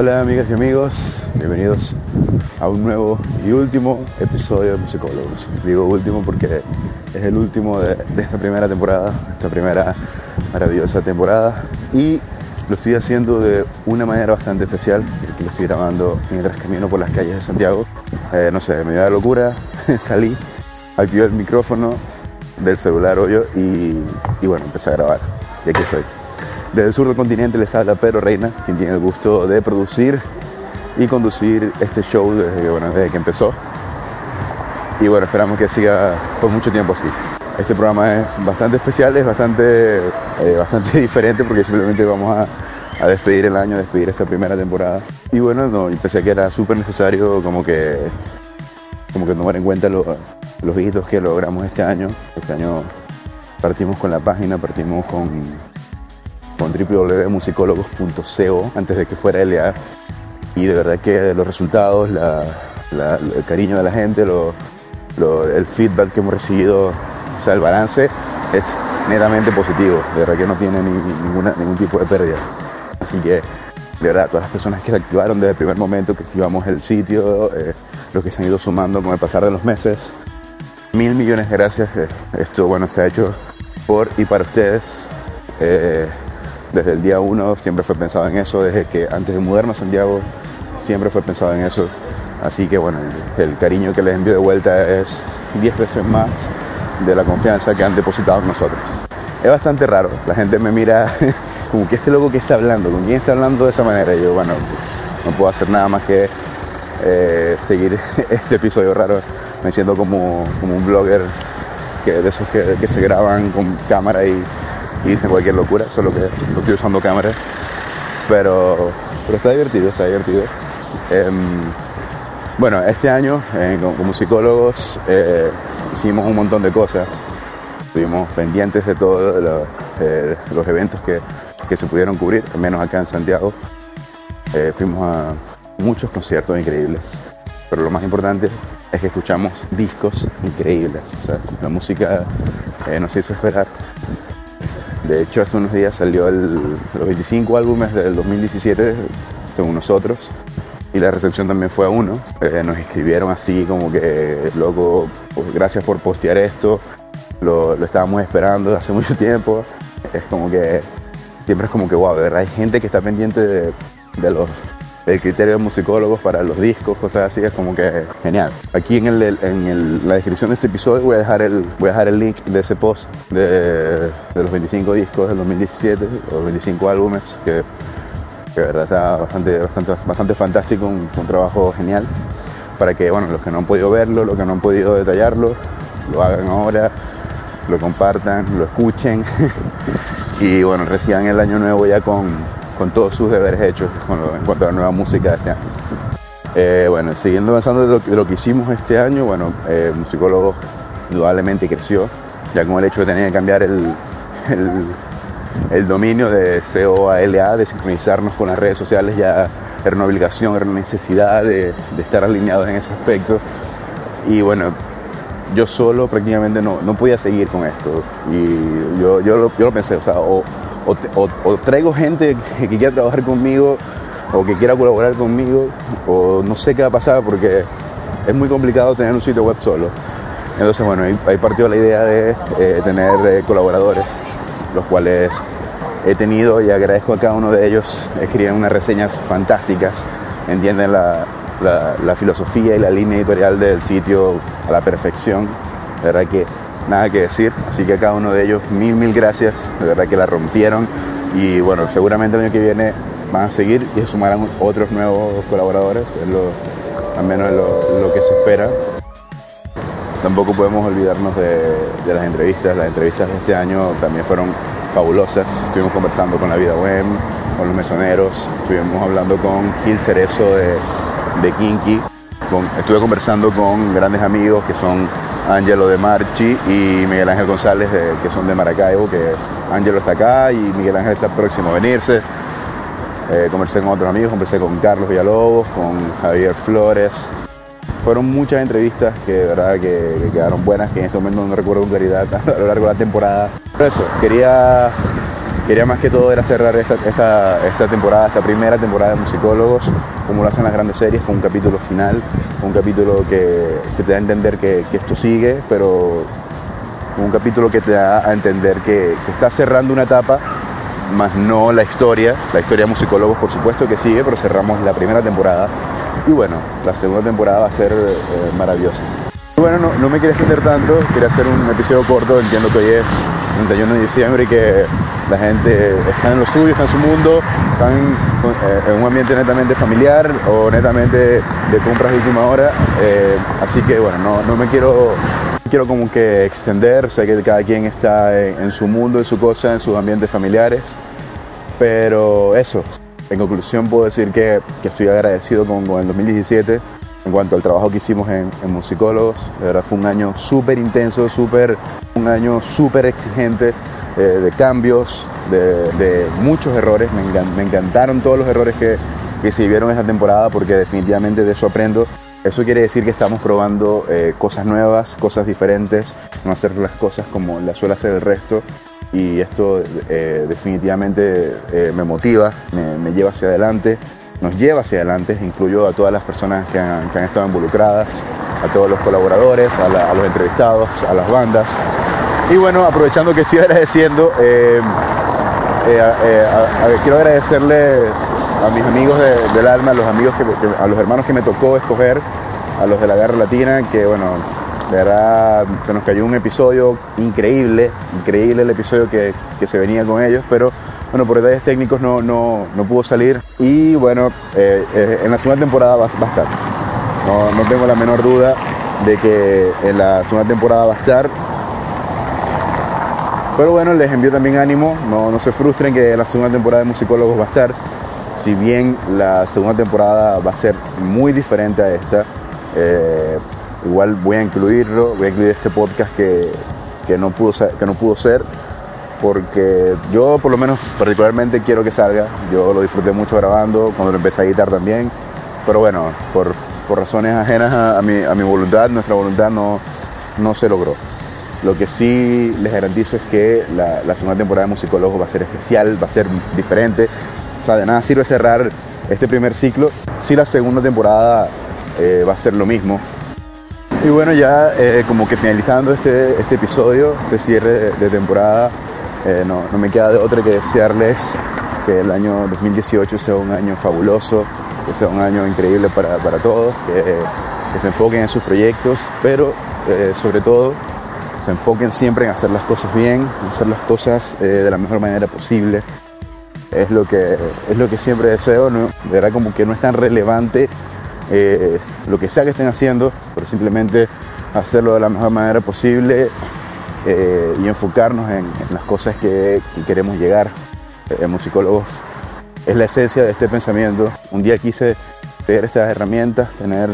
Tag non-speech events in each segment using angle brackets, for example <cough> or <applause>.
Hola amigas y amigos, bienvenidos a un nuevo y último episodio de Musicólogos. Digo último porque es el último de, esta primera temporada, esta primera maravillosa temporada y lo estoy haciendo de una manera bastante especial, lo estoy grabando mientras camino por las calles de Santiago. Eh, no sé, me dio la locura, <laughs> salí, activé el micrófono del celular hoyo y, y bueno, empecé a grabar. Y aquí estoy. Desde el sur del continente les habla Pedro Reina, quien tiene el gusto de producir y conducir este show desde, que, que empezó. Y bueno, esperamos que siga por mucho tiempo así. Este programa es bastante especial, es bastante, eh, bastante <laughs> diferente porque simplemente vamos a, a, despedir el año, despedir esta primera temporada. Y bueno, no, pensé que era súper necesario como que, como que tomar en cuenta lo, los hitos que logramos este año. Este año partimos con la página, partimos con con www.musicólogos.co antes de que fuera LA. Y de verdad que los resultados, el cariño de la gente, el feedback que hemos recibido, o sea, el balance es netamente positivo. De verdad que no tiene ningún tipo de pérdida. Así que, de verdad, todas las personas que se activaron desde el primer momento que activamos el sitio, eh, los que se han ido sumando con el pasar de los meses, mil millones de gracias. Esto, bueno, se ha hecho por y para ustedes. Eh, desde el día uno siempre fue pensado en eso, desde que antes de mudarnos a Santiago siempre fue pensado en eso. Así que bueno, el cariño que les envío de vuelta es 10 veces más de la confianza que han depositado en nosotros. Es bastante raro, la gente me mira <laughs> como que este loco que está hablando, con quién está hablando de esa manera. Y yo, bueno, no puedo hacer nada más que eh, seguir <laughs> este episodio raro. Me siento como, un blogger que, de esos que se graban con cámara y y dicen cualquier locura, solo que no estoy usando cámara. Pero, pero está divertido, está divertido. Eh, bueno, este año eh, como, psicólogos eh, hicimos un montón de cosas. Estuvimos pendientes de todos lo, eh, los eventos que, que, se pudieron cubrir, menos acá en Santiago. Eh, fuimos a muchos conciertos increíbles, pero lo más importante es que escuchamos discos increíbles. O sea, la música nos hizo esperar de hecho, hace unos días salió el, los 25 álbumes del 2017, según nosotros, y la recepción también fue a uno. Eh, nos escribieron así como que, loco, pues, gracias por postear esto, lo, estábamos esperando hace <laughs> mucho tiempo. Es como que, siempre es como que, wow, de verdad hay gente que está pendiente de, de los el criterio de musicólogos para los discos, cosas así, es como que genial. Aquí en, el, en el, la descripción de este episodio voy a dejar el, voy a dejar el link de ese post de, de los 25 discos del 2017, los 25 álbumes, que, que de verdad está bastante, bastante, bastante fantástico, un, un, trabajo genial, para que bueno, los que no han podido verlo, los que no han podido detallarlo, lo hagan ahora, lo compartan, lo escuchen <laughs> y bueno, reciban el año nuevo ya con con todos sus deberes hechos con lo, en cuanto a la nueva música de este año. Eh, bueno, siguiendo avanzando de lo, que hicimos este año, bueno, eh, Musicólogo indudablemente creció, ya con el hecho de tener que cambiar el, el, el dominio de CO a LA, de sincronizarnos con las redes sociales, ya era una obligación, era una necesidad de, de estar alineados en ese aspecto. Y bueno, yo solo prácticamente no, no podía seguir con esto. Y yo, yo, yo lo pensé, o sea, o, o, traigo gente que, quiera trabajar conmigo o que quiera colaborar conmigo o no sé qué va a pasar porque es muy complicado tener un sitio web solo. Entonces, bueno, ahí, ahí partió la idea de eh, tener eh, colaboradores, los cuales he tenido y agradezco a cada uno de ellos. Escriben unas reseñas fantásticas, entienden la, filosofía y la línea editorial del sitio a la perfección. Verdad que nada que decir. Así que a cada uno de ellos, mil, mil gracias. De verdad que la rompieron. Y bueno, seguramente el año que viene van a seguir y se sumarán otros nuevos colaboradores. Es al menos lo, lo, que se espera. Tampoco podemos olvidarnos de, las entrevistas. Las entrevistas de este año también fueron fabulosas. Estuvimos conversando con la vida web, con los mesoneros. Estuvimos hablando con Gil Cerezo de, de Kinky. Estuve conversando con grandes amigos que son Ángelo de Marchi y Miguel Ángel González, que son de Maracaibo, que Ángelo está acá y Miguel Ángel está próximo a venirse. Eh, conversé con otros amigos, conversé con Carlos Villalobos, con Javier Flores. Fueron muchas entrevistas que de verdad que, que, quedaron buenas, que en este momento no recuerdo con claridad <laughs> a lo largo de la temporada. Por eso, quería quería más que todo era cerrar esta, temporada, esta primera temporada de musicólogos, como lo hacen las grandes series, con un capítulo final, un capítulo que, te da a entender que, esto sigue, pero un capítulo que te da a entender que, que está cerrando una etapa más no la historia. La historia de musicólogos, por supuesto que sigue, pero cerramos la primera temporada. Y bueno, la segunda temporada va a ser eh, maravillosa. Bueno, no, me quería extender tanto, quería hacer un episodio corto. Entiendo que hoy es 31 de diciembre y que la gente está en lo suyo, está en su mundo, están eh, en un ambiente netamente familiar o netamente de compras de última hora. Eh, así que bueno, no, no me quiero quiero como que extender, sé que cada quien está en, su mundo, en su cosa, en sus ambientes familiares, pero eso, en conclusión puedo decir que, estoy agradecido con, el 2017 en cuanto al trabajo que hicimos en, Musicólogos, de verdad fue un año súper intenso, súper, un año súper exigente eh, de cambios, de, muchos errores, me, encantaron todos los errores que, que se vivieron esa temporada porque definitivamente de eso aprendo. Eso quiere decir que estamos probando eh, cosas nuevas, cosas diferentes, no hacer las cosas como las suele hacer el resto. Y esto eh, definitivamente me motiva, me, lleva hacia adelante, nos lleva hacia adelante. Incluyo a todas las personas que han, estado involucradas, a todos los colaboradores, a, los entrevistados, a las bandas. Y bueno, aprovechando que estoy <laughs> agradeciendo, quiero agradecerle a mis amigos del alma, a los amigos a los hermanos que me tocó escoger, a los de la Guerra Latina, que bueno, de verdad se nos cayó un episodio increíble, increíble el episodio que, se venía con ellos, pero bueno, por detalles técnicos no, no, pudo salir. Y bueno, eh, eh, en la segunda temporada va, a estar. No, no, tengo la menor duda de que en la segunda temporada va a estar. Pero bueno, les envío también ánimo, no, no se frustren que la segunda temporada de Musicólogos va a estar si bien la segunda temporada va a ser muy diferente a esta, eh, igual voy a incluirlo, voy a incluir este podcast que, no pudo que no pudo ser, porque yo por lo menos particularmente quiero que salga, yo lo disfruté mucho grabando, cuando lo empecé a editar también, pero bueno, por, razones ajenas a, mi, voluntad, nuestra voluntad no, no se logró. Lo que sí les garantizo es que la, la segunda temporada de Musicólogos va a ser especial, va a ser diferente, sea, de nada sirve cerrar este primer ciclo si la segunda temporada eh, va a ser lo mismo. Y bueno, ya eh, como que finalizando este, este episodio, de cierre de, temporada, eh, no, me queda de otra que desearles que el año 2018 sea un año fabuloso, que sea un año increíble para, para todos, que, se enfoquen en sus proyectos, pero sobre todo se enfoquen siempre en hacer las cosas bien, en hacer las cosas de la mejor manera posible, es lo que, es lo que siempre deseo, ¿no? De como que no es tan relevante eh, lo que sea que estén haciendo, pero simplemente hacerlo de la mejor manera posible eh, y enfocarnos en, las cosas que, queremos llegar. Eh, musicólogos es la esencia de este pensamiento. Un día quise tener estas herramientas, tener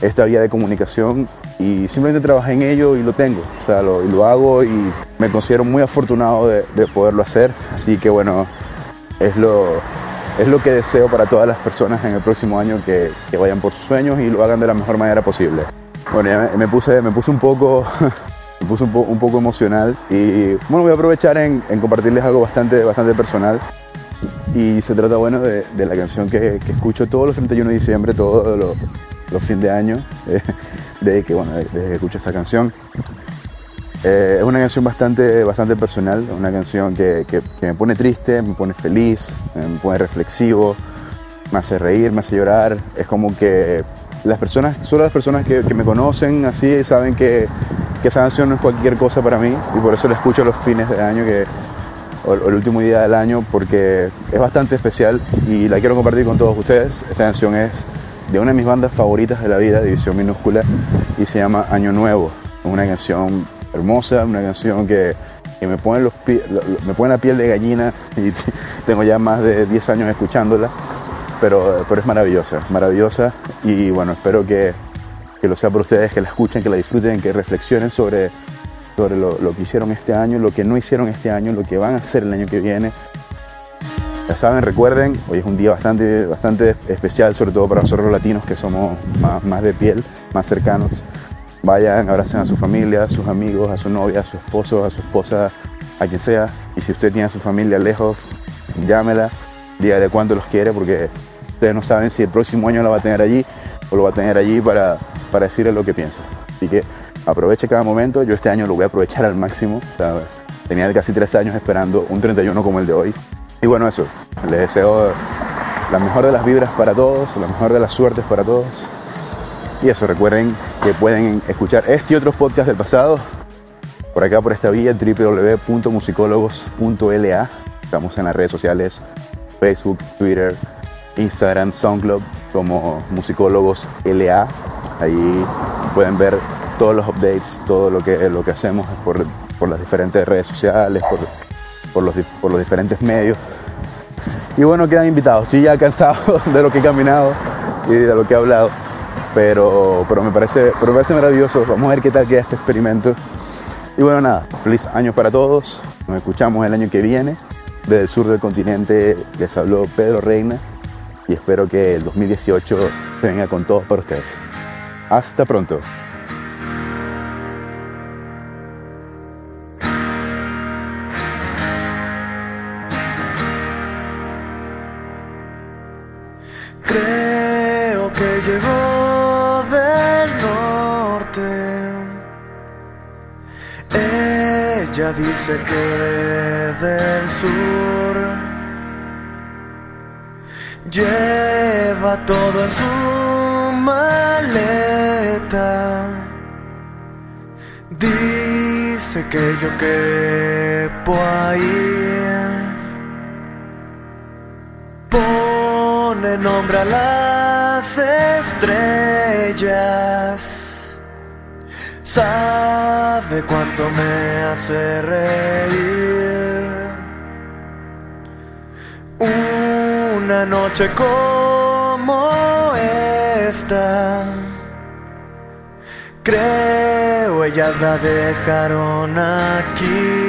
esta vía de comunicación y simplemente trabajé en ello y lo tengo, o sea, lo, lo hago y me considero muy afortunado de, de poderlo hacer, así que bueno, es lo, es lo que deseo para todas las personas en el próximo año que, vayan por sus sueños y lo hagan de la mejor manera posible. Bueno, ya me, puse, me puse un poco, un, poco emocional y bueno, voy a aprovechar en, compartirles algo bastante, bastante personal. Y se trata, bueno, de, la canción que, escucho todos los 31 de diciembre, todos los, los fines de año, de, que, bueno, desde que escucho esta canción. Eh, es una canción bastante, bastante personal, una canción que, me pone triste, me pone feliz, me pone reflexivo, me hace reír, me hace llorar. Es como que las personas, solo las personas que, me conocen así saben que, esa canción no es cualquier cosa para mí y por eso la escucho los fines de año que, el último día del año porque es bastante especial y la quiero compartir con todos ustedes. Esta canción es de una de mis bandas favoritas de la vida, División Minúscula, y se llama Año Nuevo. Es una canción hermosa, una canción que, me, pone los me pone la piel de gallina <laughs> y tengo ya más de 10 años escuchándola, pero, pero es maravillosa, maravillosa y bueno, espero que, lo sea por ustedes, que la escuchen, que la disfruten, que reflexionen sobre, sobre lo, que hicieron este año, lo que no hicieron este año, lo que van a hacer el año que viene. Ya saben, recuerden, hoy es un día bastante, bastante especial, sobre todo para nosotros los latinos que somos más, más de piel, más cercanos. Vayan, abracen a su familia, a sus amigos, a su novia, a su esposo, a su esposa, a quien sea. Y si usted tiene a su familia lejos, llámela, dígale cuánto los quiere, porque ustedes no saben si el próximo año la va a tener allí o lo va a tener allí para, para decirle lo que piensa. Así que aproveche cada momento. Yo este año lo voy a aprovechar al máximo. tenía casi tres años esperando un 31 como el de hoy. Y bueno, eso. Les deseo la mejor de las vibras para todos, la mejor de las suertes para todos. Y eso, recuerden que pueden escuchar este y otros podcasts del pasado por acá por esta vía www.musicólogos.la. Estamos en las redes sociales Facebook, Twitter, Instagram, SoundCloud como Musicólogos LA. Ahí pueden ver todos los updates, todo lo que, lo que hacemos por, por las diferentes redes sociales, por, por, los, por los diferentes medios. Y bueno, quedan invitados. Estoy ya cansado <laughs> de lo que he caminado y de lo que he hablado pero, pero, me parece, pero me parece maravilloso. Vamos a ver qué tal queda este experimento. Y bueno, nada, feliz año para todos. Nos escuchamos el año que viene. Desde el sur del continente les habló Pedro Reina y espero que el 2018 <laughs> venga con todos para ustedes. Hasta pronto. Creo que llegó Ella dice que del sur lleva todo en su maleta. Dice que yo quepo ahí. Pone nombre a las estrellas sabe cuánto me hace reír. Noche como esta, creo ellas la dejaron aquí.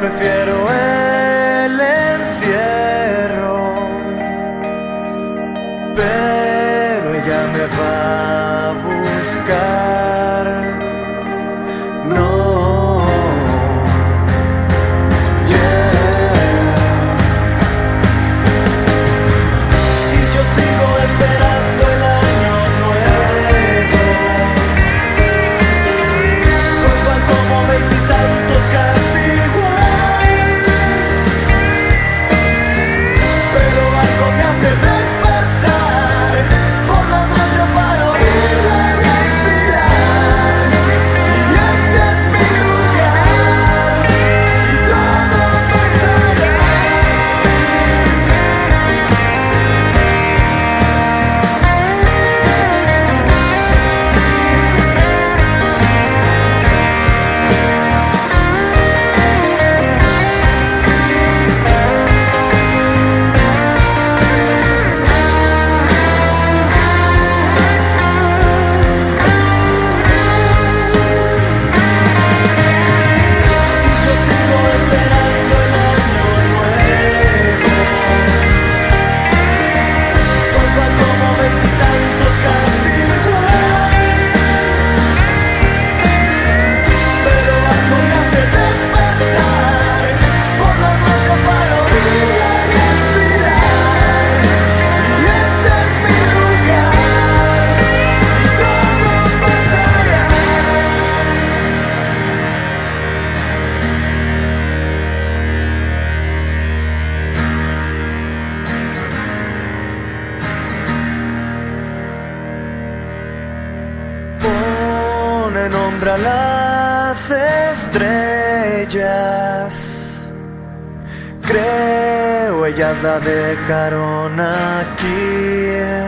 Prefiero pero ella me va pone nombre a las estrellas. Creo ellas la dejaron aquí.